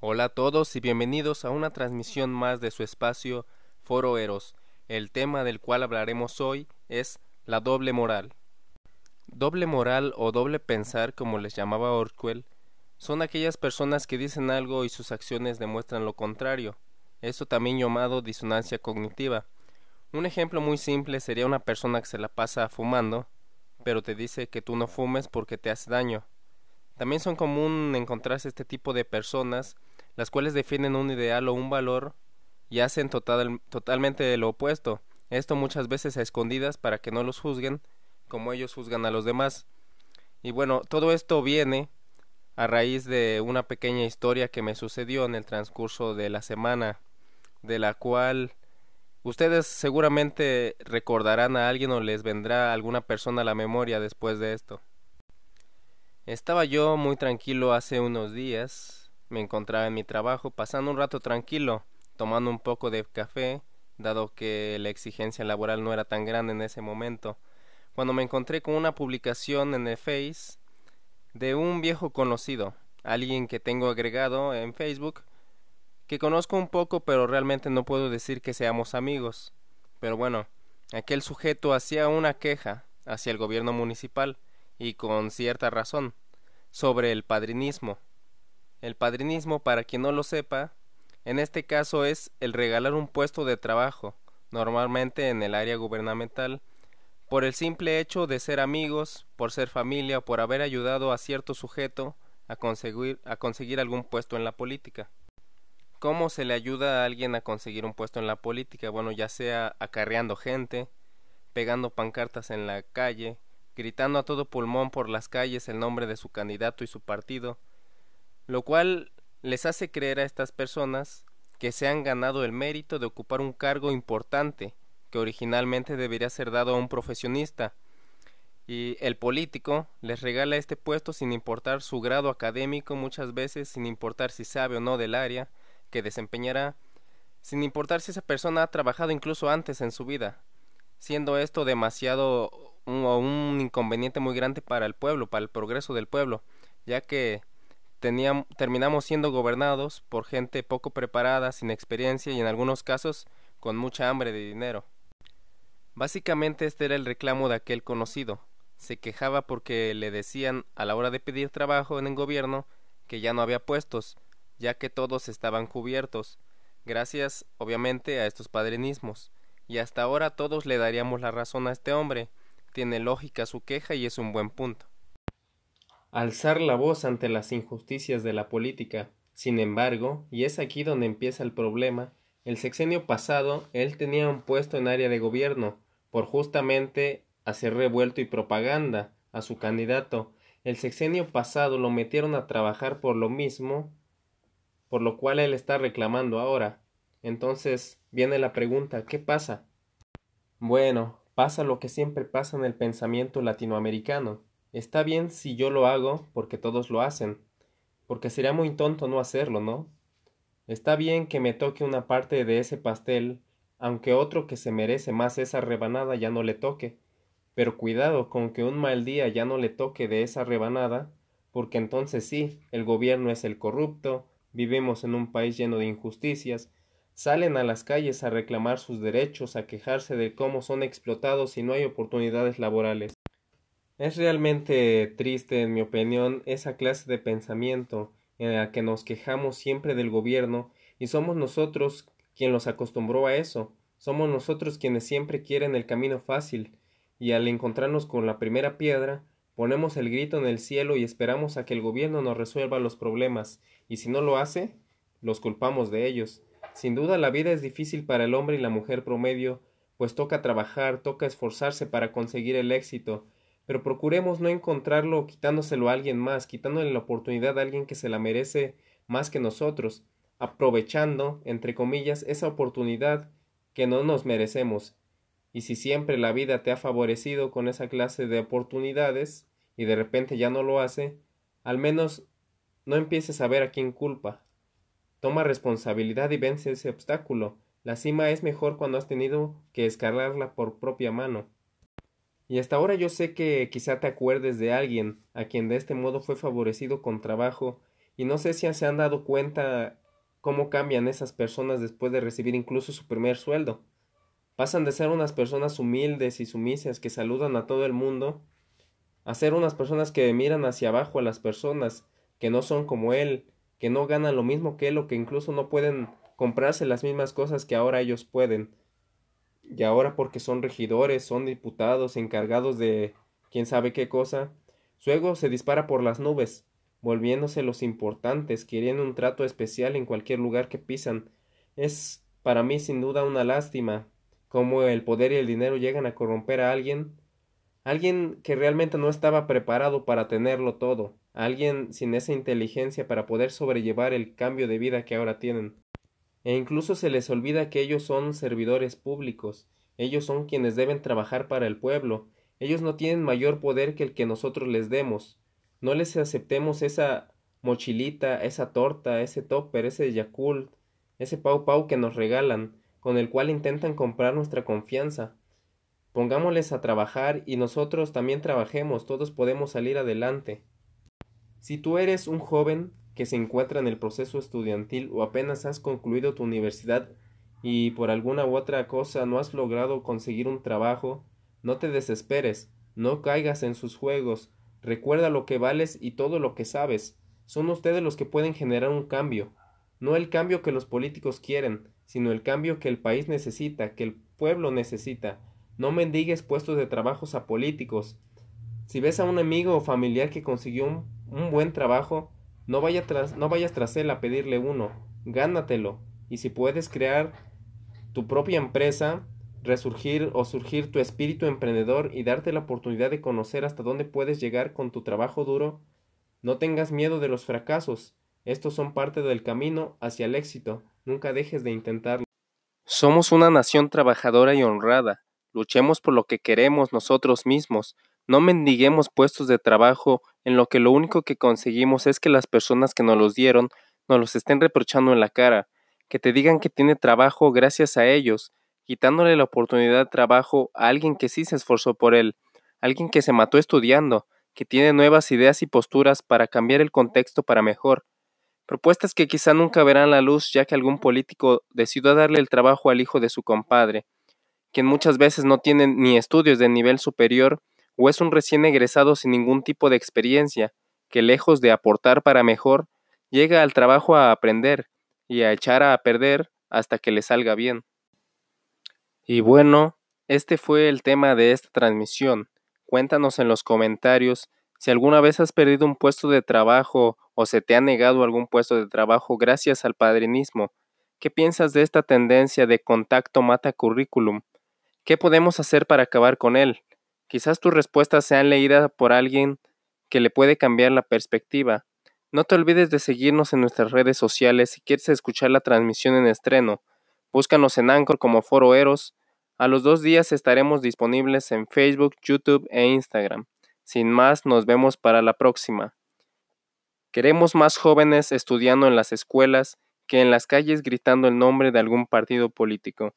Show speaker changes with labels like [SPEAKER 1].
[SPEAKER 1] Hola a todos y bienvenidos a una transmisión más de su espacio Foro Eros. El tema del cual hablaremos hoy es la doble moral. Doble moral o doble pensar, como les llamaba Orwell, son aquellas personas que dicen algo y sus acciones demuestran lo contrario. Esto también llamado disonancia cognitiva. Un ejemplo muy simple sería una persona que se la pasa fumando, pero te dice que tú no fumes porque te hace daño. También son común encontrarse este tipo de personas, las cuales defienden un ideal o un valor y hacen total, totalmente lo opuesto. Esto muchas veces a escondidas para que no los juzguen como ellos juzgan a los demás. Y bueno, todo esto viene a raíz de una pequeña historia que me sucedió en el transcurso de la semana, de la cual ustedes seguramente recordarán a alguien o les vendrá alguna persona a la memoria después de esto. Estaba yo muy tranquilo hace unos días, me encontraba en mi trabajo, pasando un rato tranquilo, tomando un poco de café, dado que la exigencia laboral no era tan grande en ese momento, cuando me encontré con una publicación en el Face de un viejo conocido, alguien que tengo agregado en Facebook, que conozco un poco pero realmente no puedo decir que seamos amigos. Pero bueno, aquel sujeto hacía una queja hacia el gobierno municipal, y con cierta razón, sobre el padrinismo. El padrinismo, para quien no lo sepa, en este caso es el regalar un puesto de trabajo, normalmente en el área gubernamental, por el simple hecho de ser amigos, por ser familia o por haber ayudado a cierto sujeto a conseguir, a conseguir algún puesto en la política. ¿Cómo se le ayuda a alguien a conseguir un puesto en la política? Bueno, ya sea acarreando gente, pegando pancartas en la calle, gritando a todo pulmón por las calles el nombre de su candidato y su partido, lo cual les hace creer a estas personas que se han ganado el mérito de ocupar un cargo importante que originalmente debería ser dado a un profesionista, y el político les regala este puesto sin importar su grado académico muchas veces, sin importar si sabe o no del área que desempeñará, sin importar si esa persona ha trabajado incluso antes en su vida, siendo esto demasiado un, un inconveniente muy grande para el pueblo, para el progreso del pueblo, ya que teníamos, terminamos siendo gobernados por gente poco preparada, sin experiencia y en algunos casos con mucha hambre de dinero. Básicamente este era el reclamo de aquel conocido. Se quejaba porque le decían a la hora de pedir trabajo en el gobierno que ya no había puestos, ya que todos estaban cubiertos, gracias obviamente a estos padrinismos. Y hasta ahora todos le daríamos la razón a este hombre, tiene lógica su queja y es un buen punto. Alzar la voz ante las injusticias de la política. Sin embargo, y es aquí donde empieza el problema, el sexenio pasado él tenía un puesto en área de gobierno, por justamente hacer revuelto y propaganda a su candidato. El sexenio pasado lo metieron a trabajar por lo mismo, por lo cual él está reclamando ahora. Entonces viene la pregunta, ¿qué pasa? Bueno, Pasa lo que siempre pasa en el pensamiento latinoamericano. Está bien si yo lo hago porque todos lo hacen, porque sería muy tonto no hacerlo, ¿no? Está bien que me toque una parte de ese pastel, aunque otro que se merece más esa rebanada ya no le toque. Pero cuidado con que un mal día ya no le toque de esa rebanada, porque entonces sí, el gobierno es el corrupto, vivimos en un país lleno de injusticias, salen a las calles a reclamar sus derechos, a quejarse de cómo son explotados y no hay oportunidades laborales. Es realmente triste, en mi opinión, esa clase de pensamiento en la que nos quejamos siempre del gobierno y somos nosotros quien los acostumbró a eso, somos nosotros quienes siempre quieren el camino fácil, y al encontrarnos con la primera piedra, ponemos el grito en el cielo y esperamos a que el gobierno nos resuelva los problemas, y si no lo hace, los culpamos de ellos. Sin duda la vida es difícil para el hombre y la mujer promedio, pues toca trabajar, toca esforzarse para conseguir el éxito, pero procuremos no encontrarlo quitándoselo a alguien más, quitándole la oportunidad a alguien que se la merece más que nosotros, aprovechando, entre comillas, esa oportunidad que no nos merecemos. Y si siempre la vida te ha favorecido con esa clase de oportunidades y de repente ya no lo hace, al menos no empieces a ver a quién culpa. Toma responsabilidad y vence ese obstáculo. La cima es mejor cuando has tenido que escalarla por propia mano. Y hasta ahora yo sé que quizá te acuerdes de alguien a quien de este modo fue favorecido con trabajo Y no sé si se han dado cuenta cómo cambian esas personas después de recibir incluso su primer sueldo. Pasan de ser unas personas humildes y sumisas que saludan a todo el mundo a ser unas personas que miran hacia abajo a las personas que no son como él, que no ganan lo mismo que él o que incluso no pueden comprarse las mismas cosas que ahora ellos pueden. Y ahora porque son regidores, son diputados, encargados de quién sabe qué cosa, su ego se dispara por las nubes, volviéndose los importantes, queriendo un trato especial en cualquier lugar que pisan. Es para mí sin duda una lástima cómo el poder y el dinero llegan a corromper a alguien, alguien que realmente no estaba preparado para tenerlo todo, alguien sin esa inteligencia para poder sobrellevar el cambio de vida que ahora tienen. E incluso se les olvida que ellos son servidores públicos, ellos son quienes deben trabajar para el pueblo, ellos no tienen mayor poder que el que nosotros les demos. No les aceptemos esa mochilita, esa torta, ese topper, ese Yakult, ese pau pau que nos regalan, con el cual intentan comprar nuestra confianza. Pongámosles a trabajar y nosotros también trabajemos, todos podemos salir adelante. Si tú eres un joven que se encuentra en el proceso estudiantil o apenas has concluido tu universidad y por alguna u otra cosa no has logrado conseguir un trabajo, no te desesperes, no caigas en sus juegos, recuerda lo que vales y todo lo que sabes. Son ustedes los que pueden generar un cambio, no el cambio que los políticos quieren, sino el cambio que el país necesita, que el pueblo necesita. No mendigues puestos de trabajos a políticos. Si ves a un amigo o familiar que consiguió un, buen trabajo, no, tras, no vayas tras él a pedirle uno, gánatelo. Y si puedes crear tu propia empresa, resurgir o surgir tu espíritu emprendedor y darte la oportunidad de conocer hasta dónde puedes llegar con tu trabajo duro, no tengas miedo de los fracasos. Estos son parte del camino hacia el éxito. Nunca dejes de intentarlo. Somos una nación trabajadora y honrada. Luchemos por lo que queremos nosotros mismos. No mendiguemos puestos de trabajo en lo que lo único que conseguimos es que las personas que nos los dieron nos los estén reprochando en la cara, que te digan que tiene trabajo gracias a ellos, quitándole la oportunidad de trabajo a alguien que sí se esforzó por él, alguien que se mató estudiando, que tiene nuevas ideas y posturas para cambiar el contexto para mejor. Propuestas que quizá nunca verán la luz ya que algún político decidió darle el trabajo al hijo de su compadre, quien muchas veces no tiene ni estudios de nivel superior o es un recién egresado sin ningún tipo de experiencia, que lejos de aportar para mejor, llega al trabajo a aprender y a echar a perder hasta que le salga bien. Y bueno, este fue el tema de esta transmisión. Cuéntanos en los comentarios si alguna vez has perdido un puesto de trabajo o se te ha negado algún puesto de trabajo gracias al padrinismo. ¿Qué piensas de esta tendencia de contacto mata currículum? ¿Qué podemos hacer para acabar con él? Quizás tus respuestas sean leídas por alguien que le puede cambiar la perspectiva. No te olvides de seguirnos en nuestras redes sociales si quieres escuchar la transmisión en estreno. Búscanos en Anchor como Foro Eros. A los dos días estaremos disponibles en Facebook, YouTube e Instagram. Sin más, nos vemos para la próxima. Queremos más jóvenes estudiando en las escuelas que en las calles gritando el nombre de algún partido político.